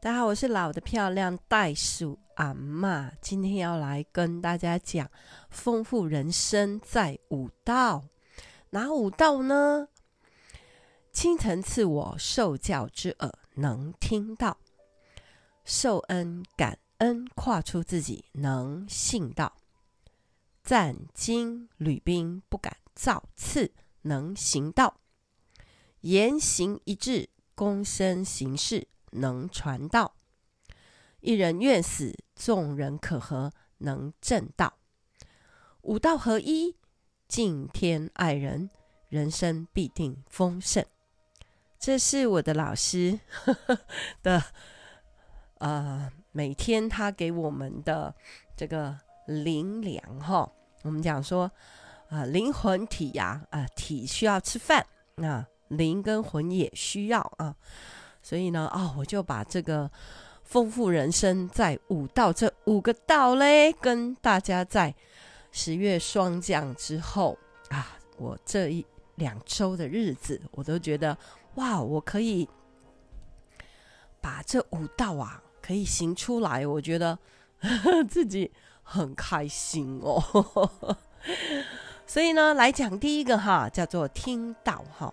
大家好，我是老的漂亮袋鼠阿嬷，今天要来跟大家讲丰富人生在五道，哪五道呢？亲曾赐我受教之耳，能听到；受恩感恩，跨出自己，能信道；战兢履兵，不敢造次，能行道；言行一致，躬身行事。能传道，一人愿死，众人可和，能正道。五道合一，敬天爱人，人生必定丰盛。这是我的老师呵 呵的，呃，每天他给我们的这个灵粮哈。我们讲说，啊、灵魂体呀，啊、体需要吃饭，那、灵跟魂也需要啊。所以呢，哦，我就把这个丰富人生在五道这五个道嘞，跟大家在十月霜降之后啊，我这一两周的日子，我都觉得哇，我可以把这五道啊可以行出来，我觉得呵呵 自己很开心哦。所以呢，来讲第一个哈，叫做听道哈。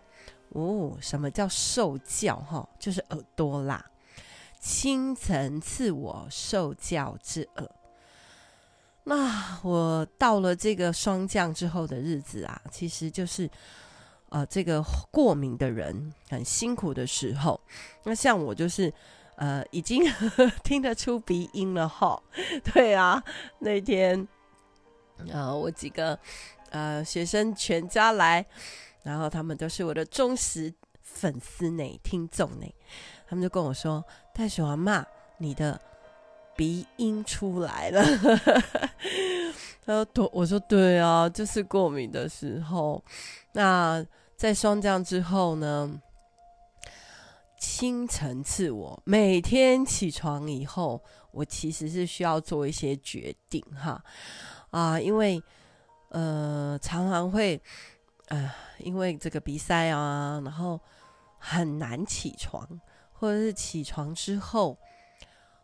哦，什么叫受教？哈，就是耳朵啦。清晨赐我受教之耳。那我到了这个霜降之后的日子啊，其实就是呃，这个过敏的人很辛苦的时候。那像我就是呃，已经呵 呵听得出鼻音了哈。对啊，那天呃，我几个呃学生全家来。然后他们都是我的忠实粉丝呢，听众呢，他们就跟我说：“袋鼠阿嬷，你的鼻音出来了。”他说：“对，我说对啊，就是过敏的时候。那在霜降之后呢，清晨次我每天起床以后，我其实是需要做一些决定哈啊，因为呃常常会。”呃，因为这个鼻塞啊，然后很难起床，或者是起床之后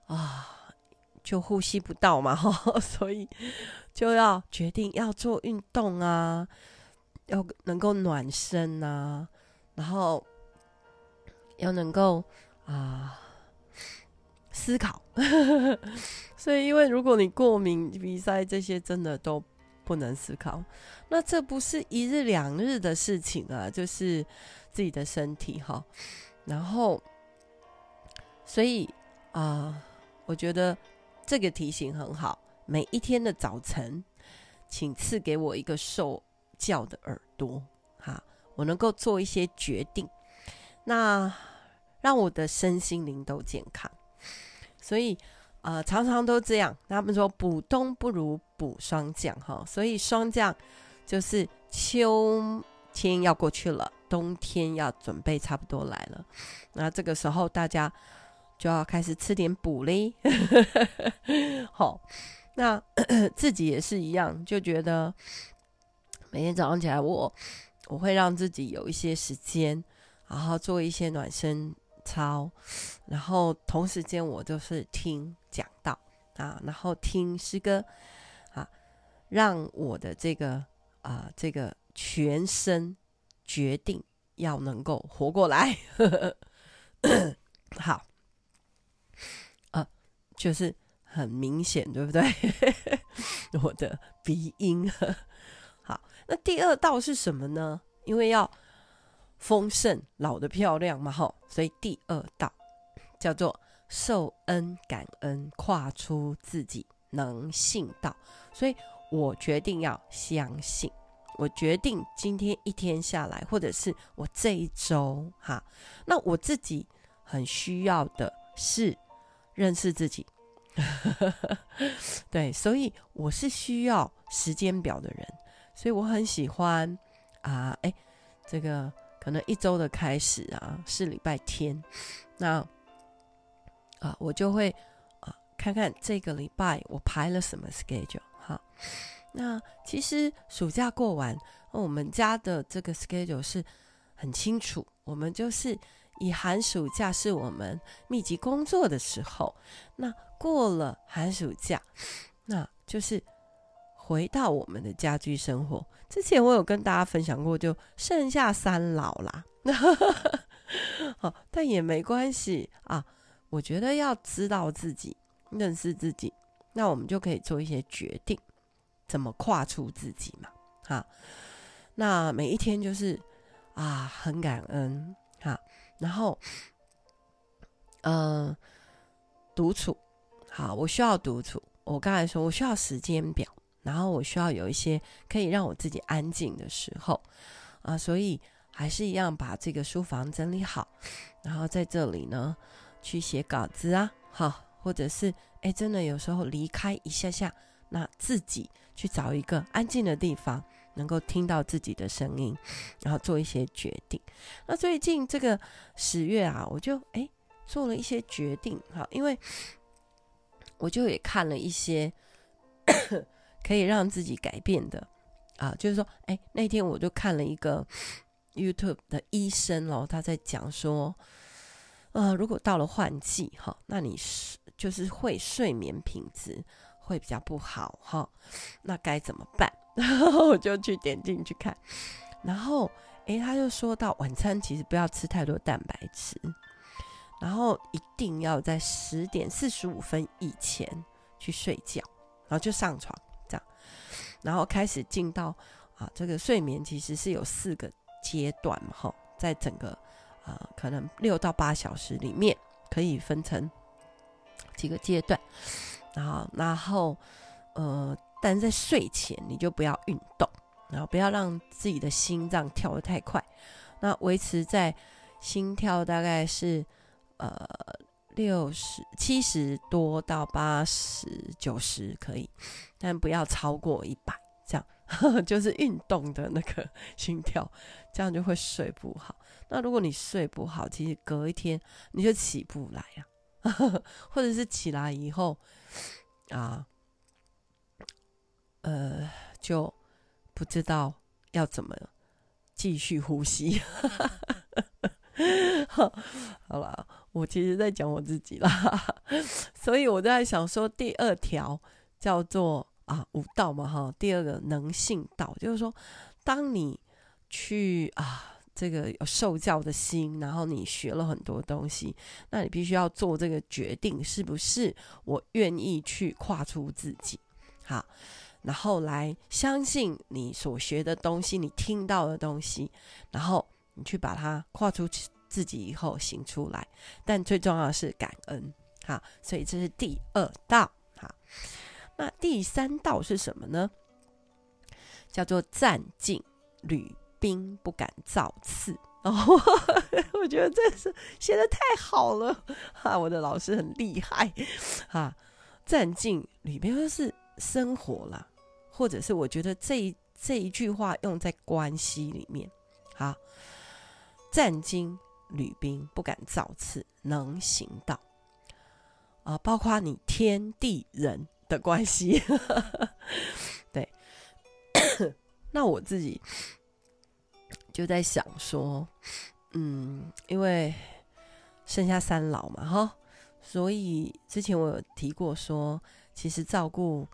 啊，就呼吸不到嘛，所以就要决定要做运动啊，要能够暖身啊，然后要能够啊思考。所以，因为如果你过敏、鼻塞这些，真的都。不能思考，那这不是一日两日的事情啊，就是自己的身体哈。然后，所以啊、我觉得这个提醒很好。每一天的早晨，请赐给我一个受教的耳朵，哈，我能够做一些决定，那让我的身心灵都健康。所以。呃，常常都这样。他们说补冬不如补霜降，哈，所以霜降就是秋天要过去了，冬天要准备差不多来了。那这个时候大家就要开始吃点补嘞。好，那 自己也是一样，就觉得每天早上起来我，我我会让自己有一些时间，然后做一些暖身操，然后同时间我就是听。讲道啊，然后听诗歌啊，让我的这个啊、这个全身决定要能够活过来。好，呃，就是很明显，对不对？我的鼻音。好，那第二道是什么呢？因为要丰盛，老得漂亮嘛，吼，所以第二道叫做。受恩感恩，跨出自己，能信道。所以我决定要相信。我决定今天一天下来，或者是我这一周哈，那我自己很需要的是认识自己。对，所以我是需要时间表的人，所以我很喜欢啊，哎，这个可能一周的开始啊是礼拜天，那。啊，我就会啊看看这个礼拜我排了什么 schedule 哈。那其实暑假过完，我们家的这个 schedule 是很清楚，我们就是以寒暑假是我们密集工作的时候，那过了寒暑假，那就是回到我们的家居生活。之前我有跟大家分享过，就剩下三老啦。好，但也没关系啊。我觉得要知道自己，认识自己，那我们就可以做一些决定，怎么跨出自己嘛。哈，那每一天就是啊，很感恩哈，然后嗯、独处，好，我需要独处。我刚才说我需要时间表，然后我需要有一些可以让我自己安静的时候啊，所以还是一样把这个书房整理好，然后在这里呢。去写稿子啊，好，或者是哎，真的有时候离开一下下，那自己去找一个安静的地方，能够听到自己的声音，然后做一些决定。那最近这个十月啊，我就哎做了一些决定，哈，因为我就也看了一些可以让自己改变的啊，就是说，哎，那天我就看了一个 YouTube 的医生哦，他在讲说。呃，如果到了换季哈，那你是就是会睡眠品质会比较不好哈，那该怎么办？然后我就去点进去看，然后诶，他就说到晚餐其实不要吃太多蛋白质，然后一定要在十点四十五分以前去睡觉，然后就上床，然后开始进到啊这个睡眠其实是有四个阶段哈，在整个。啊、呃，可能六到八小时里面可以分成几个阶段，然后，然后，呃，但在睡前你就不要运动，然后不要让自己的心脏跳得太快，那维持在心跳大概是呃六十七十多到八十九十可以，但不要超过一百，这样 就是运动的那个 心跳，这样就会睡不好。那如果你睡不好，其实隔一天你就起不来啊，或者是起来以后啊，呃，就不知道要怎么继续呼吸。好，好了，我其实在讲我自己啦，所以我在想说，第二条叫做啊五道嘛哈，第二个能信道，就是说，当你去啊。这个有受教的心，然后你学了很多东西，那你必须要做这个决定，是不是我愿意去跨出自己？好，然后来相信你所学的东西，你听到的东西，然后你去把它跨出去自己以后行出来。但最重要是感恩，好，所以这是第二道。好，那第三道是什么呢？叫做战兢履。兵不敢造次哦，我觉得这是写得太好了哈！我的老师很厉害哈。战兢里边就是生活啦，或者是我觉得这一这一句话用在关系里面，好，战兢履兵不敢造次，能行道。啊，包括你天地人的关系，对，那我自己。就在想说，嗯，因为剩下三老嘛，哈，所以之前我有提过说，其实照顾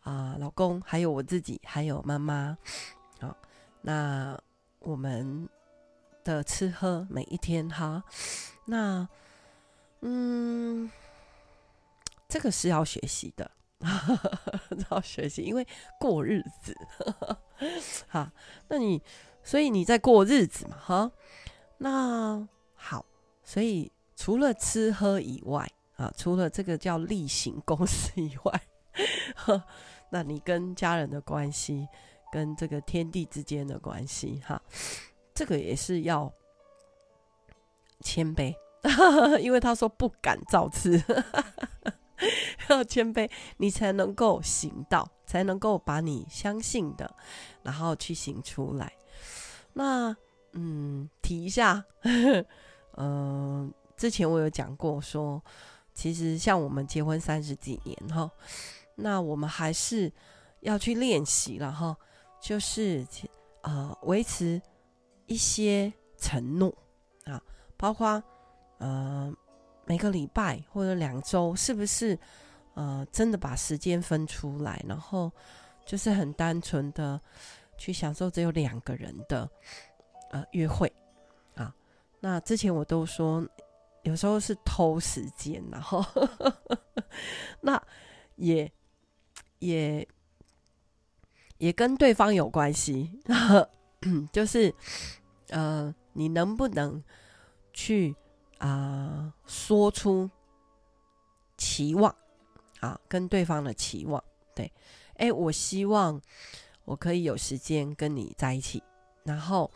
啊、老公，还有我自己，还有妈妈，好，那我们的吃喝每一天哈，那嗯，这个是要学习的，要学习，因为过日子，好，那你。所以你在过日子嘛，哈，那好，所以除了吃喝以外啊，除了这个叫例行公事以外，那你跟家人的关系，跟这个天地之间的关系，哈，这个也是要谦卑，因为他说不敢造次，要谦卑，你才能够行道，才能够把你相信的，然后去行出来。那嗯，提一下，嗯、之前我有讲过说，其实像我们结婚三十几年哈，那我们还是要去练习了哈，就是呃维持一些承诺啊，包括呃，每个礼拜或者两周，是不是呃真的把时间分出来，然后就是很单纯的去享受只有两个人的呃约会啊？那之前我都说，有时候是偷时间，然后 那也也也跟对方有关系，就是呃，你能不能去啊、说出期望啊，跟对方的期望，对，哎，我希望我可以有时间跟你在一起，然后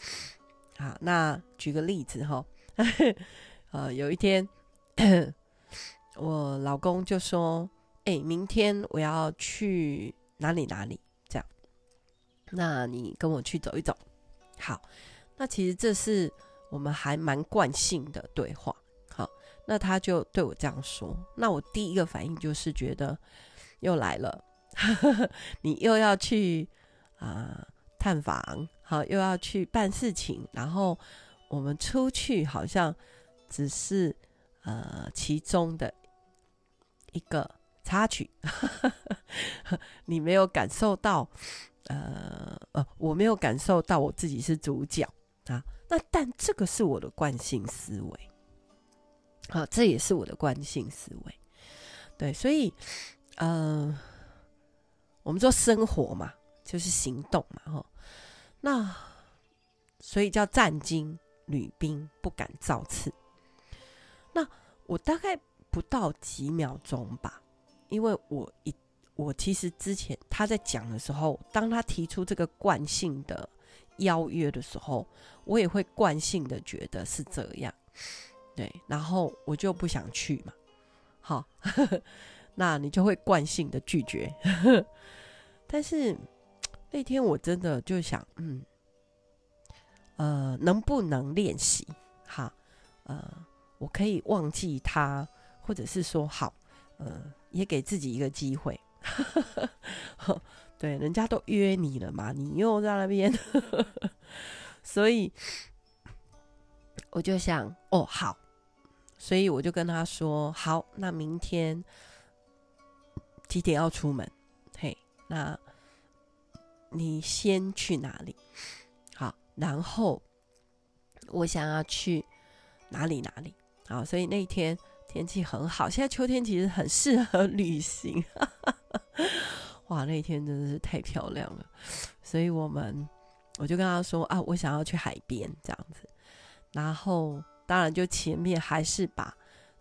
啊，那举个例子哈。呃，有一天，我老公就说：“哎、明天我要去哪里哪里，这样，那你跟我去走一走。”好，那其实这是我们还蛮惯性的对话。好，那他就对我这样说，那我第一个反应就是觉得又来了，你又要去啊、探访，好，又要去办事情，然后我们出去好像。只是呃其中的一个插曲，你没有感受到呃呃，我没有感受到我自己是主角啊。那但这个是我的惯性思维，啊，这也是我的惯性思维。对，所以呃，我们说生活嘛，就是行动嘛，哈。那所以叫战兢履兵，不敢造次。那我大概不到几秒钟吧，因为我一我其实之前他在讲的时候，当他提出这个惯性的邀约的时候，我也会惯性的觉得是这样，对，然后我就不想去嘛，好，那你就会惯性的拒绝，但是那天我真的就想，嗯，呃，能不能练习？哈，呃。我可以忘记他，或者是说好，呃，也给自己一个机会。对，人家都约你了嘛，你又在那边，所以我就想，哦，好，所以我就跟他说，好，那明天几点要出门？嘿，那你先去哪里？好，然后我想要去哪里哪里。好，所以那一天天气很好。现在秋天其实很适合旅行。哇，那天真的是太漂亮了。所以我们我就跟他说啊，我想要去海边这样子。然后当然就前面还是把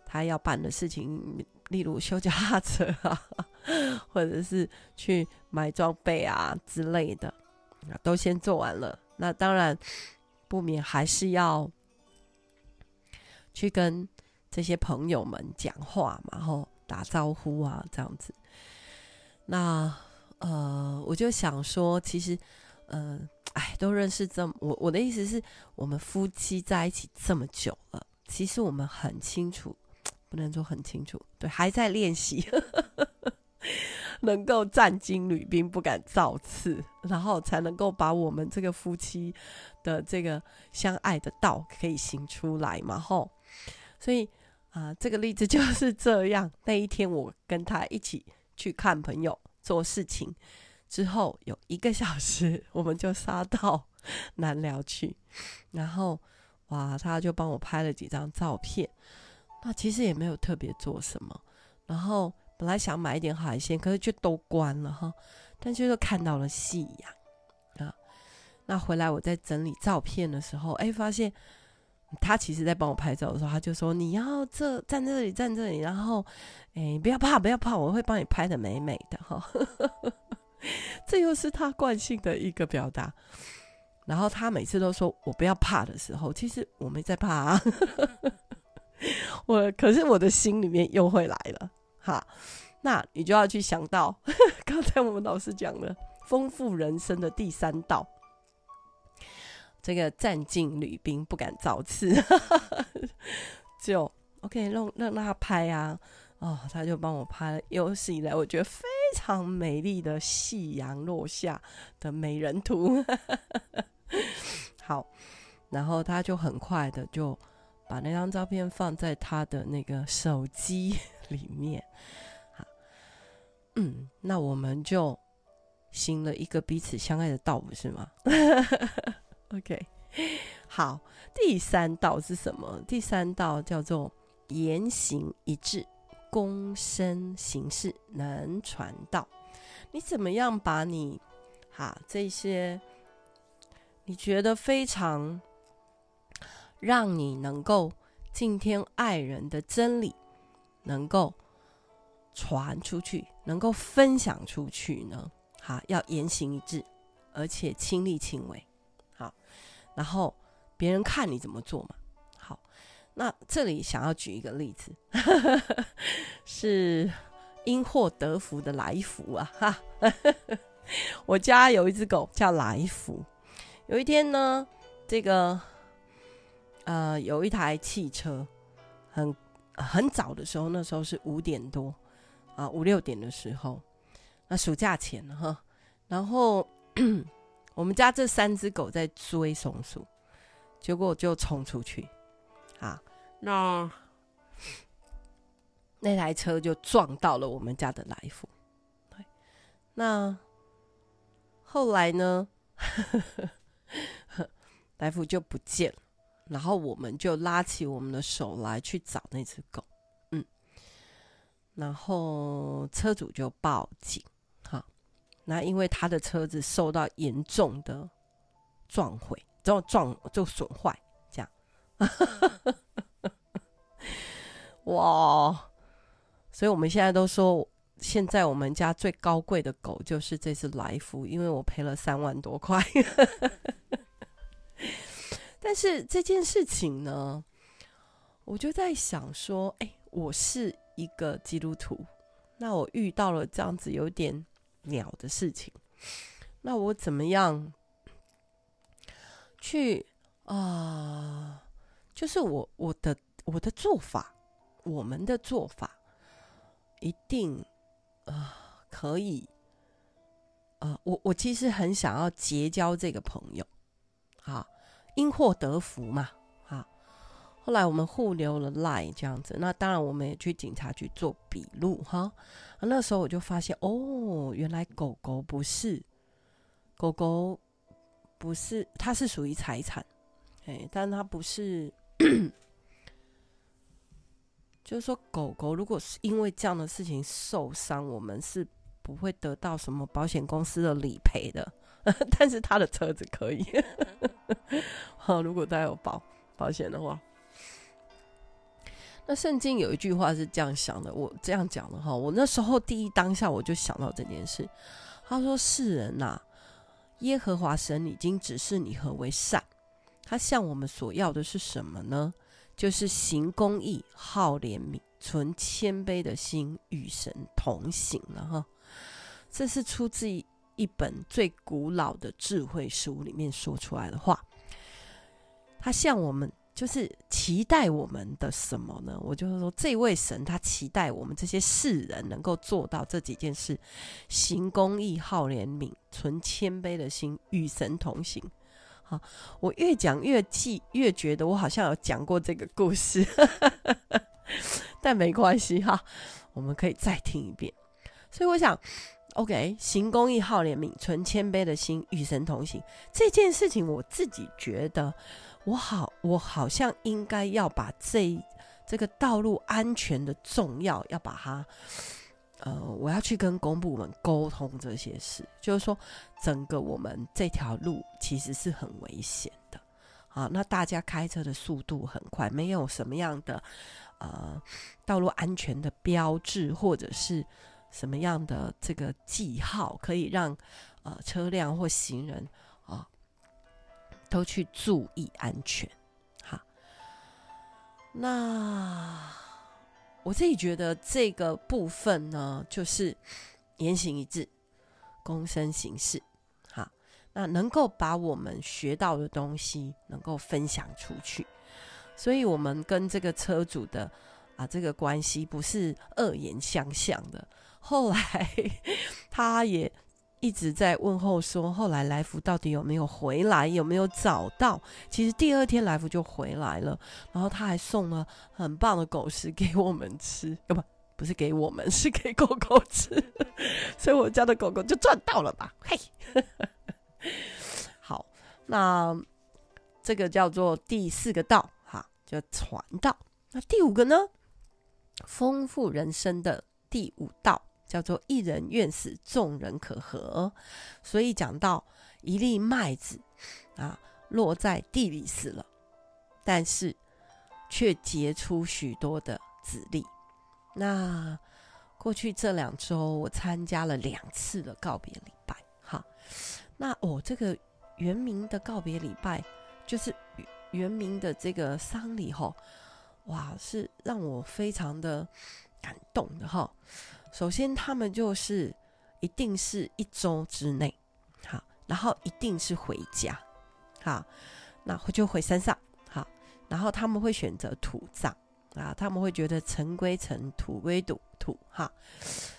他要办的事情，例如修脚踏车啊，或者是去买装备啊之类的，都先做完了。那当然不免还是要。去跟这些朋友们讲话嘛，然后打招呼啊，这样子。那呃，我就想说，其实，呃，哎，都认识这么，我我的意思是，我们夫妻在一起这么久了，其实我们很清楚，不能说很清楚，对，还在练习，能够战经履兵，不敢造次，然后才能够把我们这个夫妻的这个相爱的道可以行出来嘛，吼。所以啊、这个例子就是这样。那一天，我跟他一起去看朋友做事情，之后有一个小时，我们就杀到南寮去。然后，哇，他就帮我拍了几张照片。那其实也没有特别做什么。然后本来想买一点海鲜，可是就都关了哈。但就是看到了夕阳啊。那回来我在整理照片的时候，哎，发现。他其实，在帮我拍照的时候，他就说：“你要这站这里，站这里，然后，哎，不要怕，不要怕，我会帮你拍的美美的哈。”这又是他惯性的一个表达。然后他每次都说我不要怕的时候，其实我没在怕啊。我可是我的心里面又会来了哈。那你就要去想到 刚才我们老师讲的丰富人生的第三道。这个战兢履兵，不敢造次，就 OK，让让他拍啊，哦，他就帮我拍了有史以来我觉得非常美丽的夕阳落下的美人图。好，然后他就很快的就把那张照片放在他的那个手机里面。好，嗯，那我们就行了一个彼此相爱的道，不是吗？OK，好，第三道是什么？第三道叫做言行一致，躬身行事能传道。你怎么样把你哈这些你觉得非常让你能够敬天爱人的真理，能够传出去，能够分享出去呢？哈，要言行一致，而且亲力亲为。然后别人看你怎么做嘛。好，那这里想要举一个例子，是。因祸得福的来福啊！哈，我家有一只狗叫来福。有一天呢，这个呃，有一台汽车，很很早的时候，那时候是五点多啊，五六点的时候，那暑假前哈，然后我们家这三只狗在追松鼠，结果就冲出去，啊，那。那台车就撞到了我们家的来福，对，那后来呢，来福就不见了，然后我们就拉起我们的手来去找那只狗，嗯，然后车主就报警，哈，那因为他的车子受到严重的撞毁，就撞就损坏，这样，哇。所以我们现在都说，现在我们家最高贵的狗就是这只来福，因为我赔了三万多块。但是这件事情呢，我就在想说，哎，我是一个基督徒，那我遇到了这样子有点鸟的事情，那我怎么样去啊、就是我我的我的做法，我们的做法。一定，啊、可以，呃，我我其实很想要结交这个朋友，啊，因祸得福嘛，后来我们互留了 line 这样子，那当然我们也去警察局做笔录哈，那时候我就发现，哦，原来狗狗不是，狗狗不是，它是属于财产，哎，但它不是。就是说，狗狗如果是因为这样的事情受伤，我们是不会得到什么保险公司的理赔的。但是他的车子可以。好，如果他有保保险的话，那圣经有一句话是这样想的，我这样讲的哈。我那时候第一当下我就想到这件事。他说：“世人呐，耶和华神已经指示你何为善，他向我们所要的是什么呢？”就是行公义、好怜悯、存谦卑的心，与神同行了哈。这是出自一本最古老的智慧书里面说出来的话。他向我们就是期待我们的什么呢？我就是说，这位神他期待我们这些世人能够做到这几件事：行公义、好怜悯、存谦卑的心，与神同行。好，我越讲越记，越觉得我好像有讲过这个故事，但没关系哈，我们可以再听一遍。所以我想，OK，行公义、好怜悯、存谦卑的心，与神同行这件事情，我自己觉得，我好，我好像应该要把这这个道路安全的重要，要把它。呃，我要去跟公部门沟通这些事，就是说，整个我们这条路其实是很危险的，啊，那大家开车的速度很快，没有什么样的呃道路安全的标志或者是什么样的这个记号，可以让呃车辆或行人都去注意安全，好，那。我自己觉得这个部分呢，就是言行一致，躬身行事，好，那能够把我们学到的东西能够分享出去，所以我们跟这个车主的啊这个关系不是恶言相向的。后来 他也一直在问候说，后来来福到底有没有回来，有没有找到？其实第二天来福就回来了，然后他还送了很棒的狗食给我们吃，不不是给我们，是给狗狗吃，所以我家的狗狗就赚到了吧？嘿，好，那这个叫做第四个道，哈，叫传道。那第五个呢？丰富人生的第五道。叫做一人愿死，众人可合。所以讲到一粒麦子啊，落在地里死了，但是却结出许多的子粒。那过去这两周，我参加了两次的告别礼拜。哈，那哦，这个原名的告别礼拜，就是原名的这个丧礼，哈，哇，是让我非常的感动的，哈。首先，他们就是一定是一周之内，好，然后一定是回家，好，那就回山上，好，然后他们会选择土葬啊，他们会觉得尘归尘，土归土，土哈，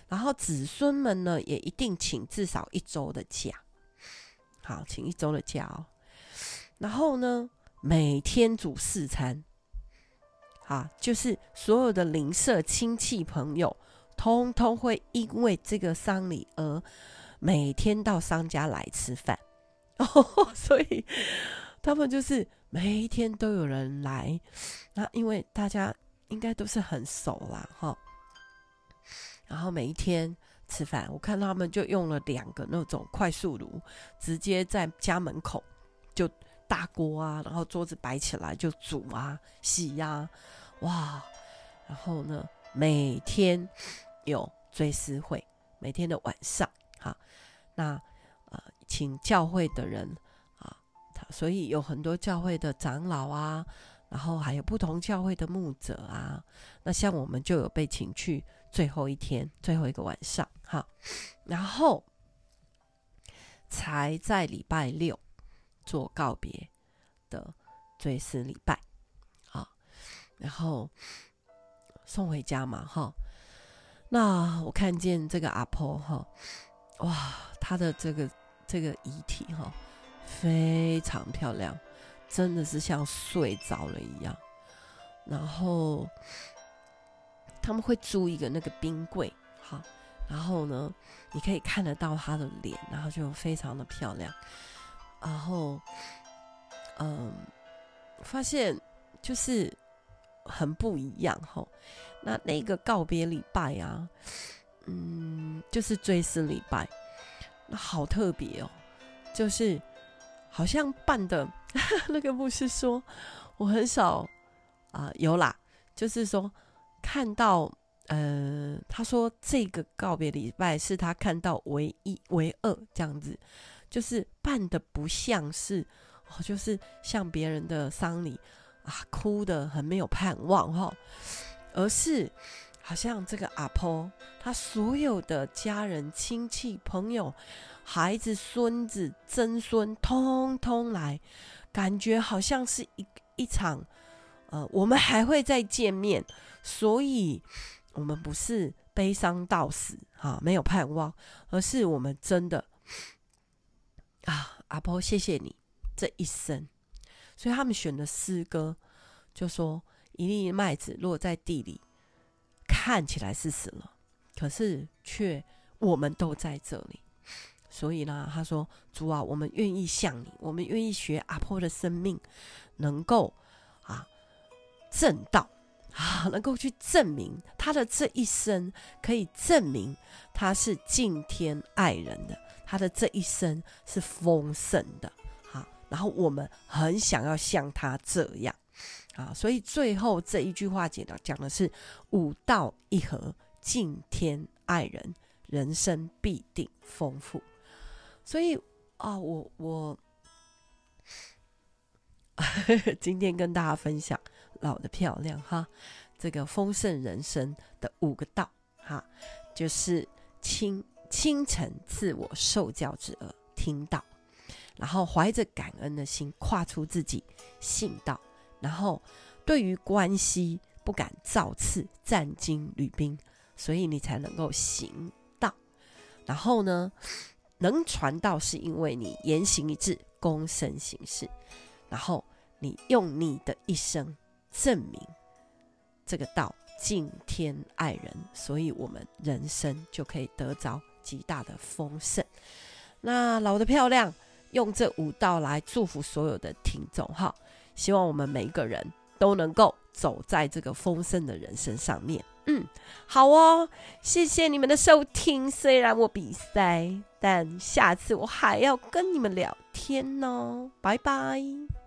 然后子孙们呢也一定请至少一周的假，好，请一周的假哦，然后呢每天煮四餐，啊，就是所有的邻舍亲戚朋友。通通会因为这个丧礼而每天到商家来吃饭，哦，所以他们就是每一天都有人来。那因为大家应该都是很熟啦，哈。然后每一天吃饭，我看他们就用了两个那种快速炉，直接在家门口就大锅啊，然后桌子摆起来就煮啊、洗呀、啊，哇！然后呢，每天。有追思会，每天的晚上，哈，那呃，请教会的人啊，所以有很多教会的长老啊，然后还有不同教会的牧者啊，那像我们就有被请去最后一天，最后一个晚上，哈，然后才在礼拜六做告别的追思礼拜，啊，然后送回家嘛，哈。那我看见这个阿婆哈，哇，她的这个这个遗体哈，非常漂亮，真的是像睡着了一样。然后他们会租一个那个冰柜哈，然后呢，你可以看得到她的脸，然后就非常的漂亮。然后，嗯，发现就是很不一样哈。那那个告别礼拜啊，嗯，就是追思礼拜，那好特别哦，就是好像办的 那个牧师说，我很少啊、有啦，就是说看到，呃，他说这个告别礼拜是他看到唯一唯二这样子，就是办的不像是，哦，就是像别人的丧礼啊，哭得很没有盼望哈。哦而是，好像这个阿婆，她所有的家人、亲戚、朋友、孩子、孙子、曾孙，通通来，感觉好像是一一场，呃，我们还会再见面，所以我们不是悲伤到死，哈，没有盼望，而是我们真的，啊，阿婆，谢谢你这一生，所以他们选的诗歌就说。一粒麦子落在地里，看起来是死了，可是却我们都在这里。所以呢，他说：“主啊，我们愿意向你，我们愿意学阿婆的生命，能够啊正道 啊，能够去证明他的这一生，可以证明他是敬天爱人的，他的这一生是丰盛的。啊，然后我们很想要像他这样。”啊，所以最后这一句话讲的讲的是五道一合，敬天爱人，人生必定丰富。所以啊，我我 今天跟大家分享老的漂亮哈，这个丰盛人生的五个道哈，就是清清晨自我受教之耳听到，然后怀着感恩的心跨出自己信道。然后，对于关系不敢造次、战兢、履兵，所以你才能够行道。然后呢，能传道是因为你言行一致，躬身行事，然后你用你的一生证明这个道敬天爱人，所以我们人生就可以得着极大的丰盛。那老的漂亮，用这五道来祝福所有的听众哈，希望我们每一个人都能够走在这个丰盛的人生上面。嗯，好哦，谢谢你们的收听。虽然我比赛，但下次我还要跟你们聊天哦。拜拜。